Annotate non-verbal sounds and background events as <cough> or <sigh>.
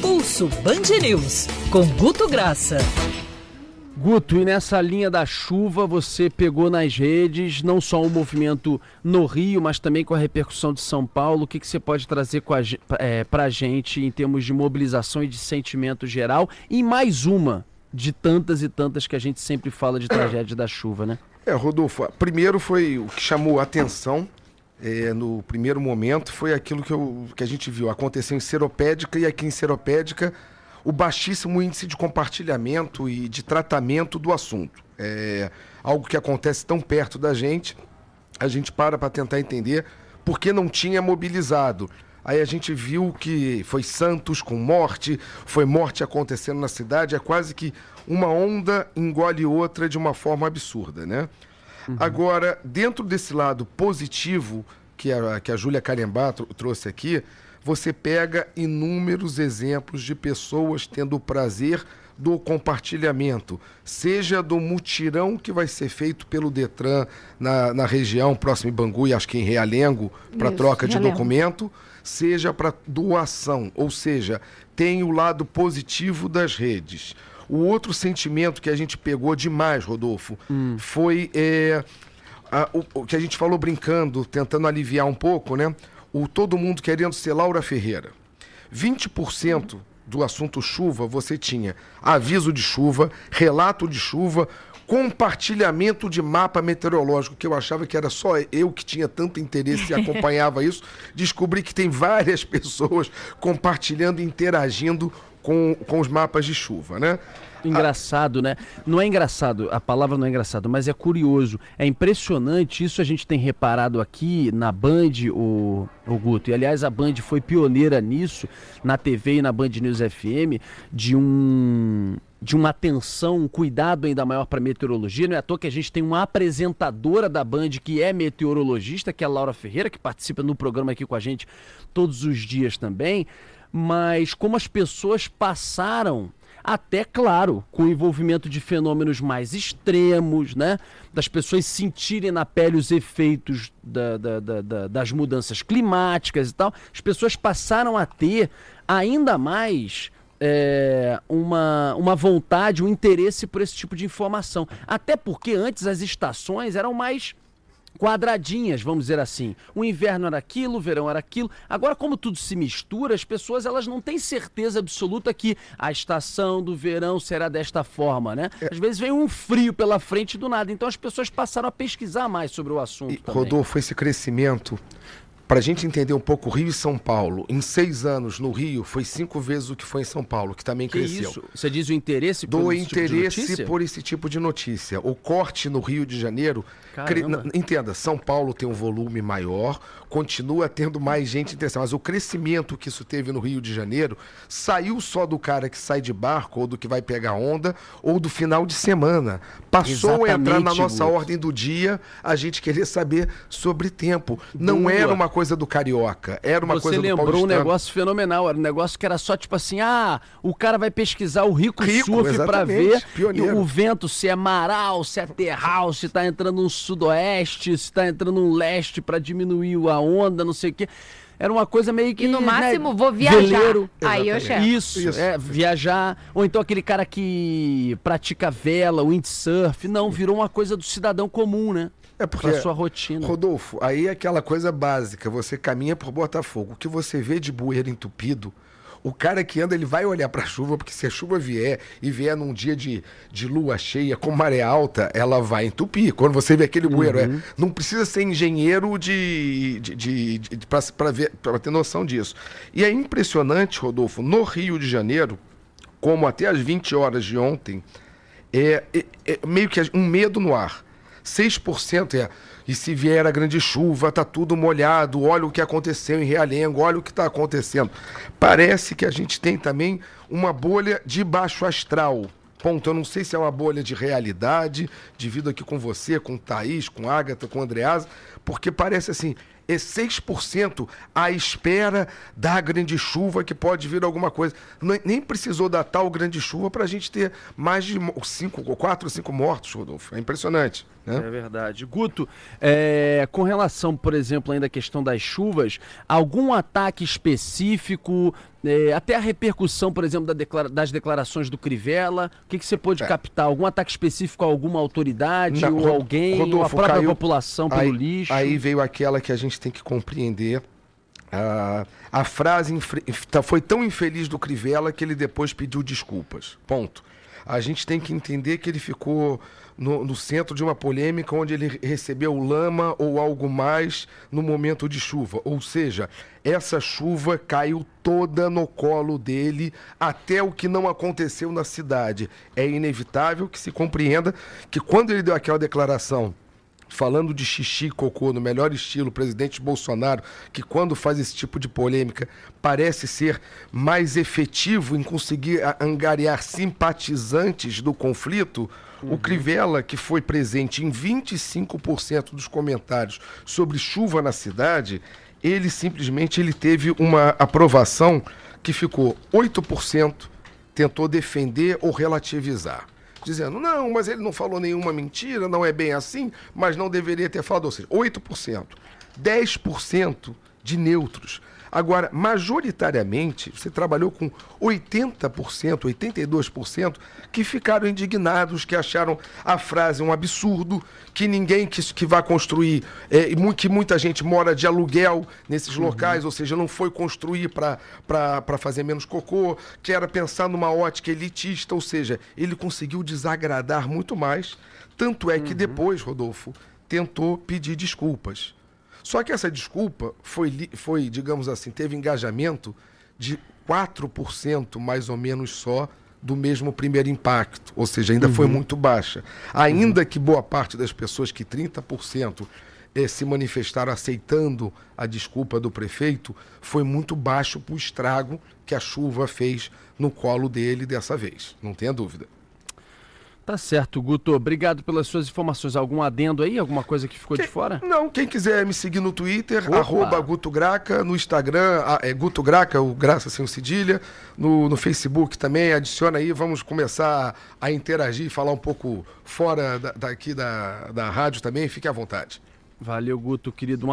Pulso Band News, com Guto Graça. Guto, e nessa linha da chuva você pegou nas redes não só o movimento no Rio, mas também com a repercussão de São Paulo. O que, que você pode trazer é, para a gente em termos de mobilização e de sentimento geral? E mais uma de tantas e tantas que a gente sempre fala de tragédia da chuva, né? É, Rodolfo, primeiro foi o que chamou a atenção é, no primeiro momento foi aquilo que, eu, que a gente viu. Aconteceu em Seropédica e aqui em Seropédica o baixíssimo índice de compartilhamento e de tratamento do assunto. É algo que acontece tão perto da gente, a gente para para tentar entender por que não tinha mobilizado. Aí a gente viu que foi Santos com morte, foi morte acontecendo na cidade, é quase que uma onda engole outra de uma forma absurda, né? Uhum. Agora, dentro desse lado positivo que a, que a Júlia Carembá trouxe aqui, você pega inúmeros exemplos de pessoas tendo o prazer do compartilhamento, seja do mutirão que vai ser feito pelo Detran na, na região próxima em Bangu e acho que em Realengo, para troca de Realengo. documento, seja para doação, ou seja, tem o lado positivo das redes. O outro sentimento que a gente pegou demais, Rodolfo, hum. foi é, a, o, o, que a gente falou brincando, tentando aliviar um pouco, né? O todo mundo querendo ser Laura Ferreira. 20% do assunto chuva você tinha aviso de chuva, relato de chuva, compartilhamento de mapa meteorológico, que eu achava que era só eu que tinha tanto interesse e <laughs> acompanhava isso. Descobri que tem várias <laughs> pessoas compartilhando, interagindo com, com os mapas de chuva, né? Engraçado, né? Não é engraçado, a palavra não é engraçado, mas é curioso. É impressionante, isso a gente tem reparado aqui na Band, o, o Guto. E aliás, a Band foi pioneira nisso, na TV e na Band News FM, de um de uma atenção, um cuidado ainda maior para meteorologia. Não é à toa que a gente tem uma apresentadora da Band que é meteorologista, que é a Laura Ferreira, que participa no programa aqui com a gente todos os dias também mas como as pessoas passaram até claro, com o envolvimento de fenômenos mais extremos, né? Das pessoas sentirem na pele os efeitos da, da, da, das mudanças climáticas e tal, as pessoas passaram a ter ainda mais é, uma, uma vontade, um interesse por esse tipo de informação. Até porque antes as estações eram mais quadradinhas, vamos dizer assim. O inverno era aquilo, o verão era aquilo. Agora, como tudo se mistura, as pessoas elas não têm certeza absoluta que a estação do verão será desta forma, né? É. Às vezes vem um frio pela frente do nada. Então as pessoas passaram a pesquisar mais sobre o assunto. E, também. Rodolfo, esse crescimento para a gente entender um pouco Rio e São Paulo, em seis anos no Rio foi cinco vezes o que foi em São Paulo, que também que cresceu. Isso? Você diz o interesse por Do interesse tipo por esse tipo de notícia. O corte no Rio de Janeiro. Cre... Entenda, São Paulo tem um volume maior, continua tendo mais gente interessada, mas o crescimento que isso teve no Rio de Janeiro saiu só do cara que sai de barco ou do que vai pegar onda ou do final de semana. Passou Exatamente, a entrar na nossa ordem do dia a gente querer saber sobre tempo. Não Boa. era uma coisa do carioca, era uma Você coisa do Você lembrou um negócio fenomenal, era um negócio que era só tipo assim, ah, o cara vai pesquisar o rico, rico surf para ver Pioneiro. o vento se é maral, se é terral, se tá entrando um sudoeste, se tá entrando um leste para diminuir a onda, não sei o quê era uma coisa meio que. E no né, máximo, né, vou viajar. Veleiro. Aí eu chamo. Isso, Isso, é, viajar. Ou então aquele cara que pratica vela, windsurf. Não, virou uma coisa do cidadão comum, né? É porque. Pra sua rotina. Rodolfo, aí é aquela coisa básica. Você caminha por Botafogo. O que você vê de bueiro entupido o cara que anda, ele vai olhar para a chuva, porque se a chuva vier e vier num dia de, de lua cheia com maré alta, ela vai entupir. Quando você vê aquele bueiro, é, uhum. é, não precisa ser engenheiro de, de, de, de para ter noção disso. E é impressionante, Rodolfo, no Rio de Janeiro, como até as 20 horas de ontem, é, é, é meio que um medo no ar. 6% é e se vier a grande chuva, tá tudo molhado, olha o que aconteceu em Realengo, olha o que está acontecendo. Parece que a gente tem também uma bolha de baixo astral. Ponto, eu não sei se é uma bolha de realidade, divido aqui com você, com Thaís, com Agatha, com Andreasa, porque parece assim, é 6% à espera da grande chuva que pode vir alguma coisa. Nem precisou da tal grande chuva para a gente ter mais de 5, 4 ou 5 mortos, Rodolfo. É impressionante. Né? É verdade. Guto, é, com relação, por exemplo, ainda à questão das chuvas, algum ataque específico, é, até a repercussão, por exemplo, da declara das declarações do Crivella, o que, que você pôde é. captar? Algum ataque específico a alguma autoridade ou alguém, Rodolfo, ou a própria caiu, população pelo aí, lixo? Aí veio aquela que a gente tem que compreender. A frase tá, foi tão infeliz do Crivella que ele depois pediu desculpas. Ponto. A gente tem que entender que ele ficou no, no, centro de uma polêmica onde ele recebeu lama ou algo mais no momento de chuva. Ou seja, essa chuva caiu toda no colo dele, até o que não aconteceu na cidade. É inevitável que se compreenda que quando ele deu aquela declaração falando de xixi e cocô no melhor estilo, o presidente Bolsonaro, que quando faz esse tipo de polêmica parece ser mais efetivo em conseguir angariar simpatizantes do conflito, Uhum. O Crivella, que foi presente em 25% dos comentários sobre chuva na cidade, ele simplesmente ele teve uma aprovação que ficou 8%, tentou defender ou relativizar. Dizendo, não, mas ele não falou nenhuma mentira, não é bem assim, mas não deveria ter falado. Ou seja, 8%. 10% de neutros. Agora, majoritariamente, você trabalhou com 80%, 82% que ficaram indignados, que acharam a frase um absurdo, que ninguém que, que vai construir, é, que muita gente mora de aluguel nesses uhum. locais, ou seja, não foi construir para fazer menos cocô, que era pensar numa ótica elitista, ou seja, ele conseguiu desagradar muito mais. Tanto é que uhum. depois, Rodolfo, tentou pedir desculpas. Só que essa desculpa foi, foi digamos assim, teve engajamento de 4% mais ou menos só do mesmo primeiro impacto, ou seja, ainda uhum. foi muito baixa. Ainda uhum. que boa parte das pessoas, que 30% eh, se manifestaram aceitando a desculpa do prefeito, foi muito baixo para o estrago que a chuva fez no colo dele dessa vez, não tenha dúvida. Tá certo, Guto. Obrigado pelas suas informações. Algum adendo aí? Alguma coisa que ficou quem, de fora? Não, quem quiser me seguir no Twitter, Opa. arroba Guto Graca, no Instagram, é Guto Graca, o Graça sem o Cedilha, no, no Facebook também, adiciona aí, vamos começar a interagir, falar um pouco fora da, daqui da, da rádio também, fique à vontade. Valeu, Guto, querido.